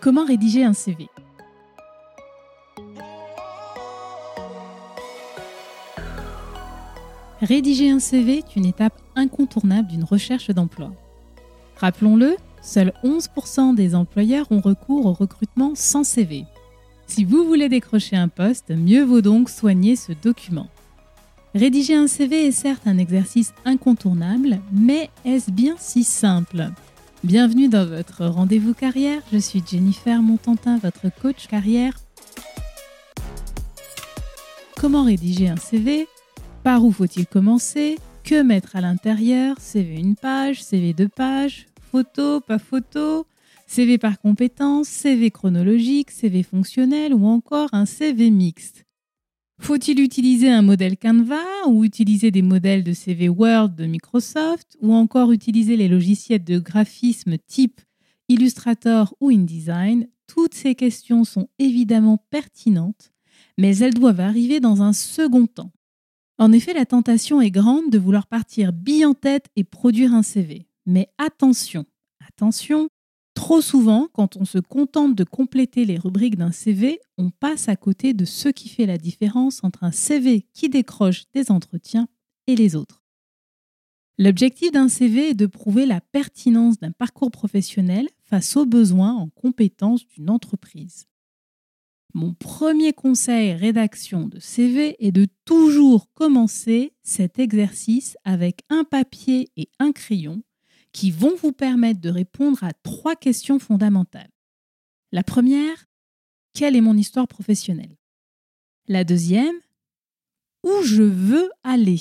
Comment rédiger un CV Rédiger un CV est une étape incontournable d'une recherche d'emploi. Rappelons-le, seuls 11% des employeurs ont recours au recrutement sans CV. Si vous voulez décrocher un poste, mieux vaut donc soigner ce document. Rédiger un CV est certes un exercice incontournable, mais est-ce bien si simple? Bienvenue dans votre rendez-vous carrière, je suis Jennifer Montantin, votre coach carrière. Comment rédiger un CV Par où faut-il commencer? Que mettre à l'intérieur? CV une page, CV deux pages, photo, pas photo, CV par compétence, CV chronologique, CV fonctionnel? Ou encore un CV mixte? Faut-il utiliser un modèle Canva ou utiliser des modèles de CV Word de Microsoft ou encore utiliser les logiciels de graphisme type Illustrator ou InDesign? Toutes ces questions sont évidemment pertinentes, mais elles doivent arriver dans un second temps. En effet, la tentation est grande de vouloir partir bille en tête et produire un CV. Mais attention, attention, Trop souvent, quand on se contente de compléter les rubriques d'un CV, on passe à côté de ce qui fait la différence entre un CV qui décroche des entretiens et les autres. L'objectif d'un CV est de prouver la pertinence d'un parcours professionnel face aux besoins en compétences d'une entreprise. Mon premier conseil rédaction de CV est de toujours commencer cet exercice avec un papier et un crayon qui vont vous permettre de répondre à trois questions fondamentales. La première, quelle est mon histoire professionnelle? La deuxième, où je veux aller?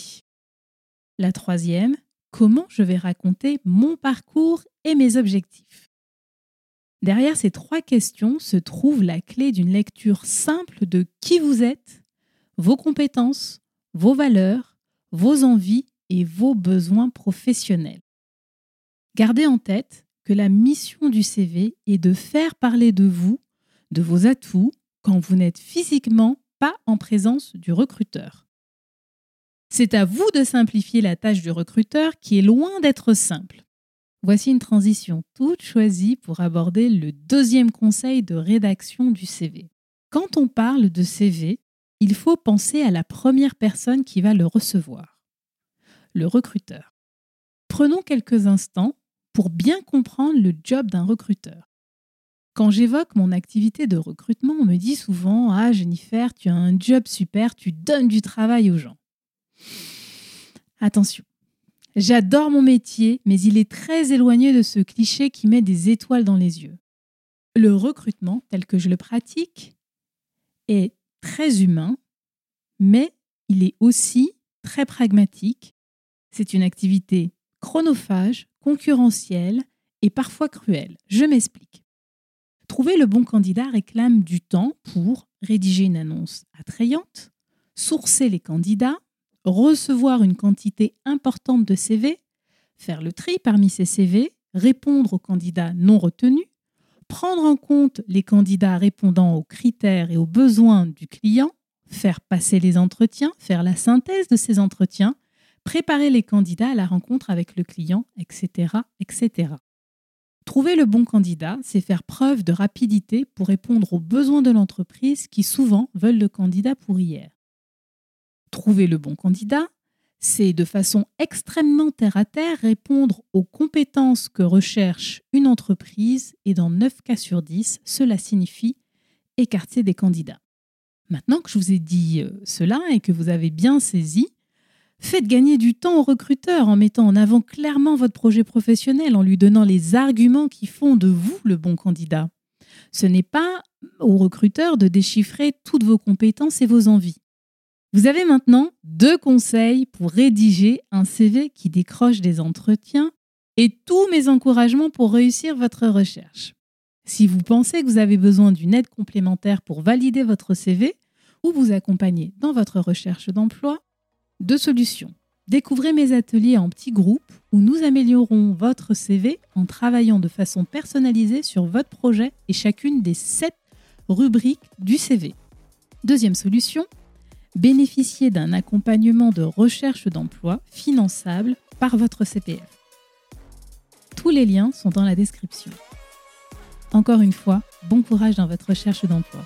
La troisième, comment je vais raconter mon parcours et mes objectifs? Derrière ces trois questions se trouve la clé d'une lecture simple de qui vous êtes, vos compétences, vos valeurs, vos envies et vos besoins professionnels. Gardez en tête que la mission du CV est de faire parler de vous, de vos atouts, quand vous n'êtes physiquement pas en présence du recruteur. C'est à vous de simplifier la tâche du recruteur qui est loin d'être simple. Voici une transition toute choisie pour aborder le deuxième conseil de rédaction du CV. Quand on parle de CV, il faut penser à la première personne qui va le recevoir, le recruteur. Prenons quelques instants pour bien comprendre le job d'un recruteur. Quand j'évoque mon activité de recrutement, on me dit souvent Ah, Jennifer, tu as un job super, tu donnes du travail aux gens. Attention, j'adore mon métier, mais il est très éloigné de ce cliché qui met des étoiles dans les yeux. Le recrutement, tel que je le pratique, est très humain, mais il est aussi très pragmatique. C'est une activité chronophage, concurrentiel et parfois cruel. Je m'explique. Trouver le bon candidat réclame du temps pour rédiger une annonce attrayante, sourcer les candidats, recevoir une quantité importante de CV, faire le tri parmi ces CV, répondre aux candidats non retenus, prendre en compte les candidats répondant aux critères et aux besoins du client, faire passer les entretiens, faire la synthèse de ces entretiens, préparer les candidats à la rencontre avec le client, etc. etc. Trouver le bon candidat, c'est faire preuve de rapidité pour répondre aux besoins de l'entreprise qui souvent veulent le candidat pour hier. Trouver le bon candidat, c'est de façon extrêmement terre-à-terre répondre aux compétences que recherche une entreprise et dans 9 cas sur 10, cela signifie écarter des candidats. Maintenant que je vous ai dit euh, cela et que vous avez bien saisi, Faites gagner du temps au recruteur en mettant en avant clairement votre projet professionnel, en lui donnant les arguments qui font de vous le bon candidat. Ce n'est pas au recruteur de déchiffrer toutes vos compétences et vos envies. Vous avez maintenant deux conseils pour rédiger un CV qui décroche des entretiens et tous mes encouragements pour réussir votre recherche. Si vous pensez que vous avez besoin d'une aide complémentaire pour valider votre CV ou vous accompagner dans votre recherche d'emploi, deux solutions. Découvrez mes ateliers en petits groupes où nous améliorons votre CV en travaillant de façon personnalisée sur votre projet et chacune des sept rubriques du CV. Deuxième solution, bénéficiez d'un accompagnement de recherche d'emploi finançable par votre CPF. Tous les liens sont dans la description. Encore une fois, bon courage dans votre recherche d'emploi.